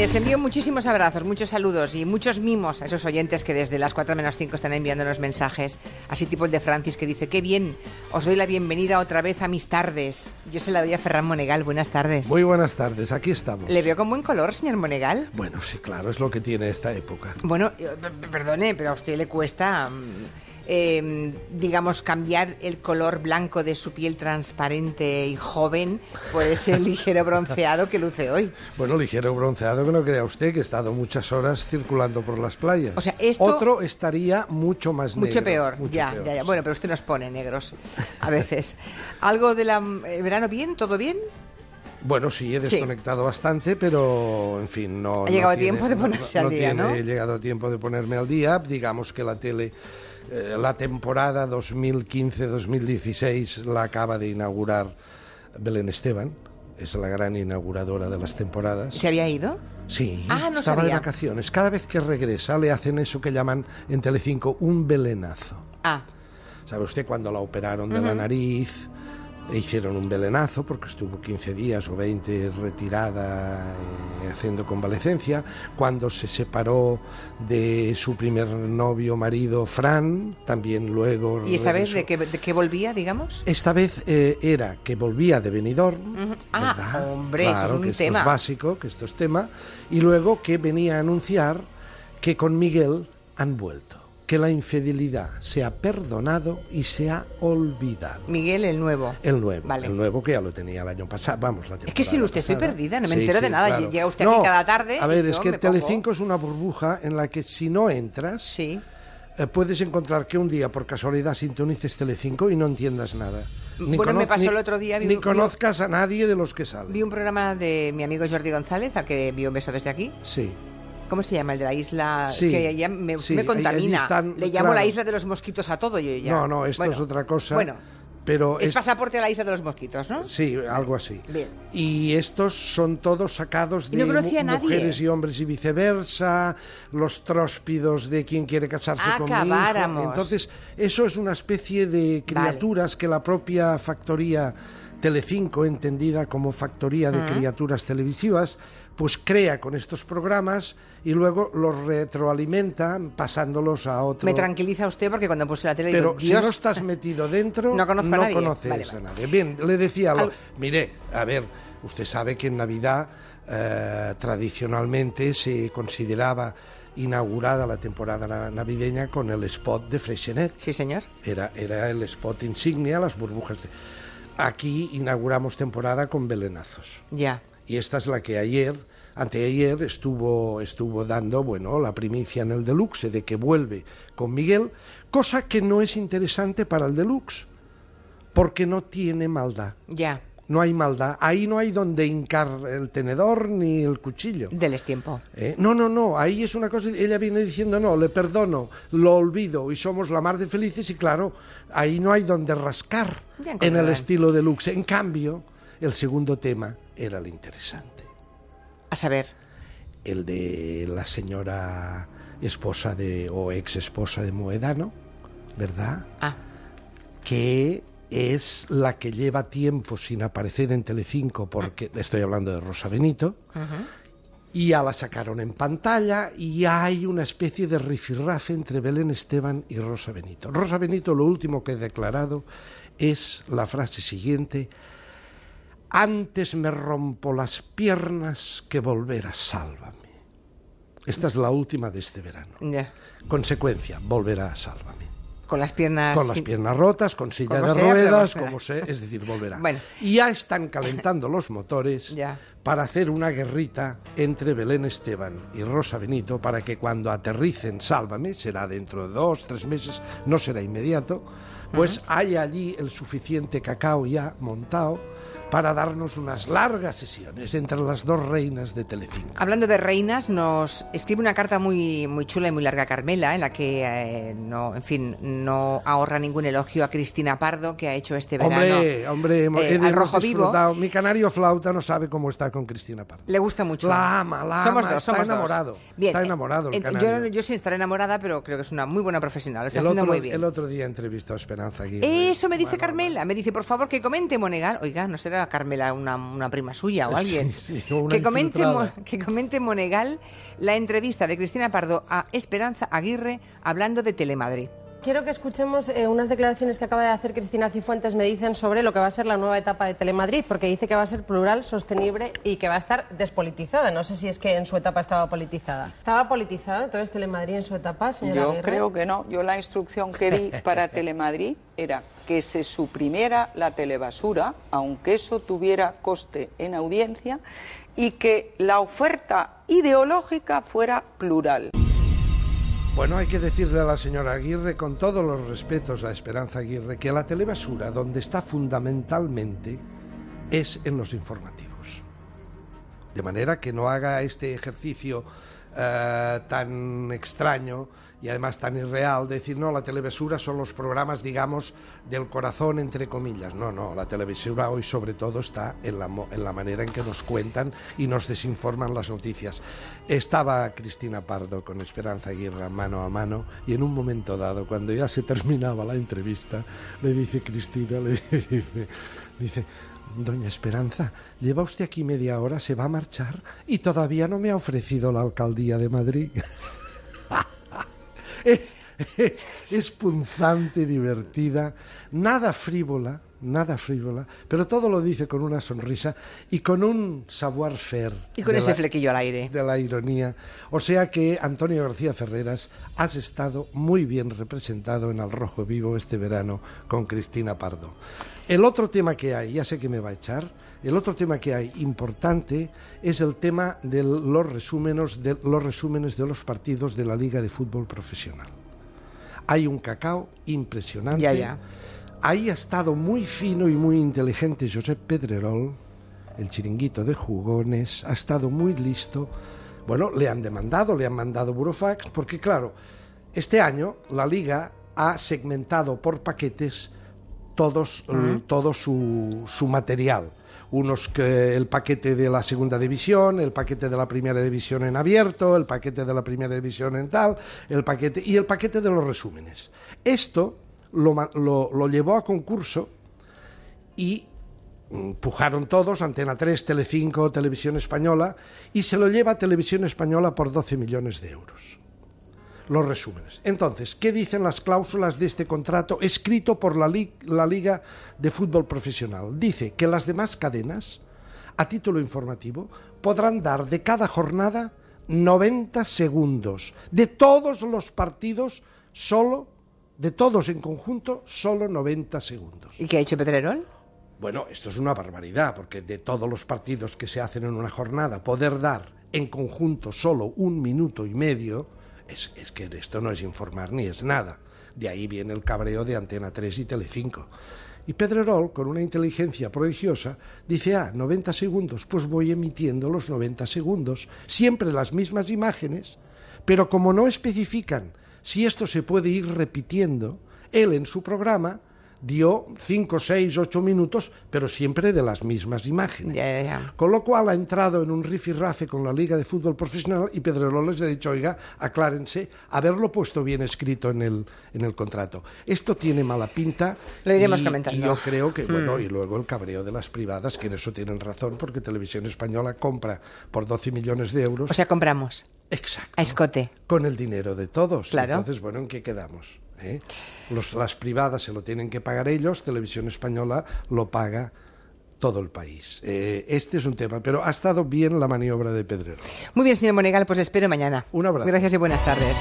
Les envío muchísimos abrazos, muchos saludos y muchos mimos a esos oyentes que desde las 4 menos 5 están enviando los mensajes. Así tipo el de Francis que dice, qué bien, os doy la bienvenida otra vez a mis tardes. Yo se la doy a Ferran Monegal, buenas tardes. Muy buenas tardes, aquí estamos. ¿Le veo con buen color, señor Monegal? Bueno, sí, claro, es lo que tiene esta época. Bueno, eh, perdone, pero a usted le cuesta... Mm, eh, digamos, cambiar el color blanco de su piel transparente y joven por ese ligero bronceado que luce hoy. Bueno, ligero bronceado que no crea usted que he estado muchas horas circulando por las playas. O sea, esto... Otro estaría mucho más negro. Mucho peor, ya, ya, ya. Bueno, pero usted nos pone negros a veces. ¿Algo de la eh, verano bien? ¿Todo bien? Bueno, sí, he desconectado bastante, pero en fin, no. Ha llegado tiempo de ponerse al día, ¿no? He llegado tiempo de ponerme al día. Digamos que la tele eh, la temporada 2015-2016 la acaba de inaugurar Belén Esteban, es la gran inauguradora de las temporadas. ¿Se había ido? Sí, ah, no estaba de vacaciones. Cada vez que regresa le hacen eso que llaman en Telecinco un belenazo. Ah. ¿Sabe usted cuando la operaron de la nariz? E hicieron un belenazo porque estuvo 15 días o 20 retirada eh, haciendo convalecencia. Cuando se separó de su primer novio, marido, Fran, también luego... ¿Y esta vez de qué, volvía, digamos? Esta vez eh, era que volvía de Benidorm. Ah, hombre, eso es un que tema. Esto es básico, que esto es tema. Y luego que venía a anunciar que con Miguel han vuelto que la infidelidad se ha perdonado y se ha olvidado. Miguel, el nuevo. El nuevo. El nuevo que ya lo tenía el año pasado. Vamos, la Es que sin usted estoy perdida, no me entero de nada. Llega usted aquí cada tarde. A ver, es que Telecinco es una burbuja en la que si no entras. Sí. Eh, puedes encontrar que un día por casualidad sintonices Telecinco y no entiendas nada. Ni bueno, me pasó el otro día. ni conozcas a nadie de los que salen. Vi un programa de mi amigo Jordi González, al que vi un beso desde aquí. Sí. ¿Cómo se llama? El de la isla. que ya me, contamina. Le llamo la isla de los mosquitos a todo yo ya. No, no, esto es otra cosa. Bueno. Pero es, pasaporte a la isla de los mosquitos, ¿no? Sí, algo así. Bien. Y estos son todos sacados de mujeres y hombres y viceversa, los tróspidos de quien quiere casarse con Entonces, eso es una especie de criaturas que la propia factoría Telecinco, entendida como factoría de criaturas televisivas, pues crea con estos programas y luego los retroalimenta pasándolos a otro. Me tranquiliza usted porque cuando puse la tele Pero digo, si no estás metido dentro, no, conozco a nadie. conoces a nadie. Bien, le decía, mire, a ver, usted sabe que en Navidad eh, tradicionalmente se consideraba inaugurada la temporada navideña con el spot de Freixenet. Sí, señor. Era, era el spot insignia, las burbujas de... Aquí inauguramos temporada con belenazos. Ya. Y esta es la que ayer anteayer estuvo, estuvo dando, bueno, la primicia en el Deluxe de que vuelve con Miguel, cosa que no es interesante para el Deluxe, porque no tiene maldad. Ya. No hay maldad. Ahí no hay donde hincar el tenedor ni el cuchillo. Deles tiempo. ¿Eh? No, no, no. Ahí es una cosa. Ella viene diciendo, no, le perdono, lo olvido y somos la mar de felices. Y claro, ahí no hay donde rascar en el estilo deluxe. En cambio, el segundo tema era el interesante. A saber. El de la señora esposa de o ex esposa de Moedano, ¿verdad? Ah. Que es la que lleva tiempo sin aparecer en Telecinco, porque estoy hablando de Rosa Benito, y ya la sacaron en pantalla y hay una especie de rifirrafe entre Belén Esteban y Rosa Benito. Rosa Benito lo último que ha declarado es la frase siguiente, antes me rompo las piernas que volver a sálvame. Esta es la última de este verano. Consecuencia, volverá a sálvame. Con las piernas... Con las piernas rotas, con silla de ruedas, como sé, es decir, volverá. Y ya están calentando los motores para hacer una guerrita entre Belén Esteban y Rosa Benito para que cuando aterricen Sálvame, será dentro de dos, tres meses, no será inmediato, pues hay allí el suficiente cacao ya montado para darnos unas largas sesiones entre las dos reinas de Telecinco. Hablando de reinas, nos escribe una carta muy, muy chula y muy larga Carmela, en la que, eh, no, en fin, no ahorra ningún elogio a Cristina Pardo, que ha hecho este verano hombre, hombre, eh, al rojo vivo. Mi canario flauta no sabe cómo está con Cristina Pardo. Le gusta mucho. La ama, la somos ama, dos, está enamorado. Bien, está enamorado el yo, yo, sin estar enamorada, pero creo que es una muy buena profesional. está el, haciendo muy el otro día entrevistó a Esperanza Aguirre. Eso me dice Carmela. Me dice, por favor, que comente Monegal. Oiga, no será será Carmela, una, una prima suya o alguien. sí, o una que, comente, que comente Monegal la entrevista de Cristina Pardo a Esperanza Aguirre hablando de Telemadrid. Quiero que escuchemos eh, unas declaraciones que acaba de hacer Cristina Cifuentes, me dicen, sobre lo que va a ser la nueva etapa de Telemadrid, porque dice que va a ser plural, sostenible y que va a estar despolitizada. No sé si es que en su etapa estaba politizada. ¿Estaba politizada entonces Telemadrid en su etapa, señora Yo creo que no. Yo la instrucción que di para Telemadrid era que se suprimiera la telebasura, aunque eso tuviera coste en audiencia, y que la oferta ideológica fuera plural. Bueno, hay que decirle a la señora Aguirre, con todos los respetos a Esperanza Aguirre, que la telebasura, donde está fundamentalmente, es en los informativos. De manera que no haga este ejercicio eh, tan extraño y además tan irreal de decir, no, la telebasura son los programas, digamos, del corazón, entre comillas. No, no, la televisión hoy sobre todo está en la, en la manera en que nos cuentan y nos desinforman las noticias. Estaba Cristina Pardo con Esperanza Aguirre mano a mano y en un momento dado, cuando ya se terminaba la entrevista, le dice Cristina, le dice, dice Doña Esperanza, lleva usted aquí media hora, se va a marchar y todavía no me ha ofrecido la alcaldía de Madrid. es, punzante, divertida, nada frívola, nada frívola, pero todo lo dice con una sonrisa y con un savoir-faire. Y con ese la- flequillo al aire. de la ironía. O sea que, Antonio García Ferreras, has estado muy bien representado en Al Rojo Vivo este verano con Cristina Pardo. El otro tema que hay, ya sé que me va a echar, el otro tema que hay importante es el tema de los resúmenes de los, resúmenes de los partidos de la Liga de Fútbol Profesional. Hay un cacao impresionante. Ya, ya. Ahí ha estado muy fino y muy inteligente Josep Pedrerol, el chiringuito de jugones, ha estado muy listo. Bueno, le han demandado, le han mandado burofax, porque claro, este año la liga ha segmentado por paquetes todos, eh, todo su, su material. Unos que el paquete de la segunda división, el paquete de la primera división en abierto, el paquete de la primera división en tal, el paquete y el paquete de los resúmenes. Esto lo, llevó a concurso y mm, pujaron todos, Antena 3, Telecinco, Televisión Española, y se lo lleva Televisión Española por 12 millones de euros. Los resúmenes. Entonces, ¿qué dicen las cláusulas de este contrato escrito por la, la Liga de Fútbol Profesional? Dice que las demás cadenas, a título informativo, podrán dar de cada jornada 90 segundos. De todos los partidos, solo, de todos en conjunto, solo 90 segundos. ¿Y qué ha hecho Pedrerol? Bueno, esto es una barbaridad, porque de todos los partidos que se hacen en una jornada, poder dar en conjunto solo un minuto y medio, es, es que esto no es informar ni es nada. De ahí viene el cabreo de Antena 3 y Telecinco. Y Pedrerol, con una inteligencia prodigiosa, dice, ah, 90 segundos, pues voy emitiendo los 90 segundos, siempre las mismas imágenes, pero como no especifican si esto se puede ir repitiendo, él en su programa dio 5, 6, 8 minutos, pero siempre de las mismas imágenes. Ya, ya. Con lo cual ha entrado en un rifirrafe con la Liga de Fútbol Profesional y Pedrerol les ha dicho, oiga, aclárense, haberlo puesto bien escrito en el, en el contrato. Esto tiene mala pinta. Lo iremos y- comentando. Y yo creo que, bueno, Hmm. y luego el cabreo de las privadas, que en eso tienen razón, porque Televisión Española compra por 12 millones de euros. O sea, compramos Exacto. a escote. Con el dinero de todos. Claro. Entonces, bueno, ¿en qué quedamos? Eh? Los, las privadas se lo tienen que pagar ellos, Televisión Española lo paga todo el país. Eh, este es un tema, pero ha estado bien la maniobra de Pedrero. Muy bien, señor Monegal, pues espero mañana. Un abrazo. Gracias y buenas tardes.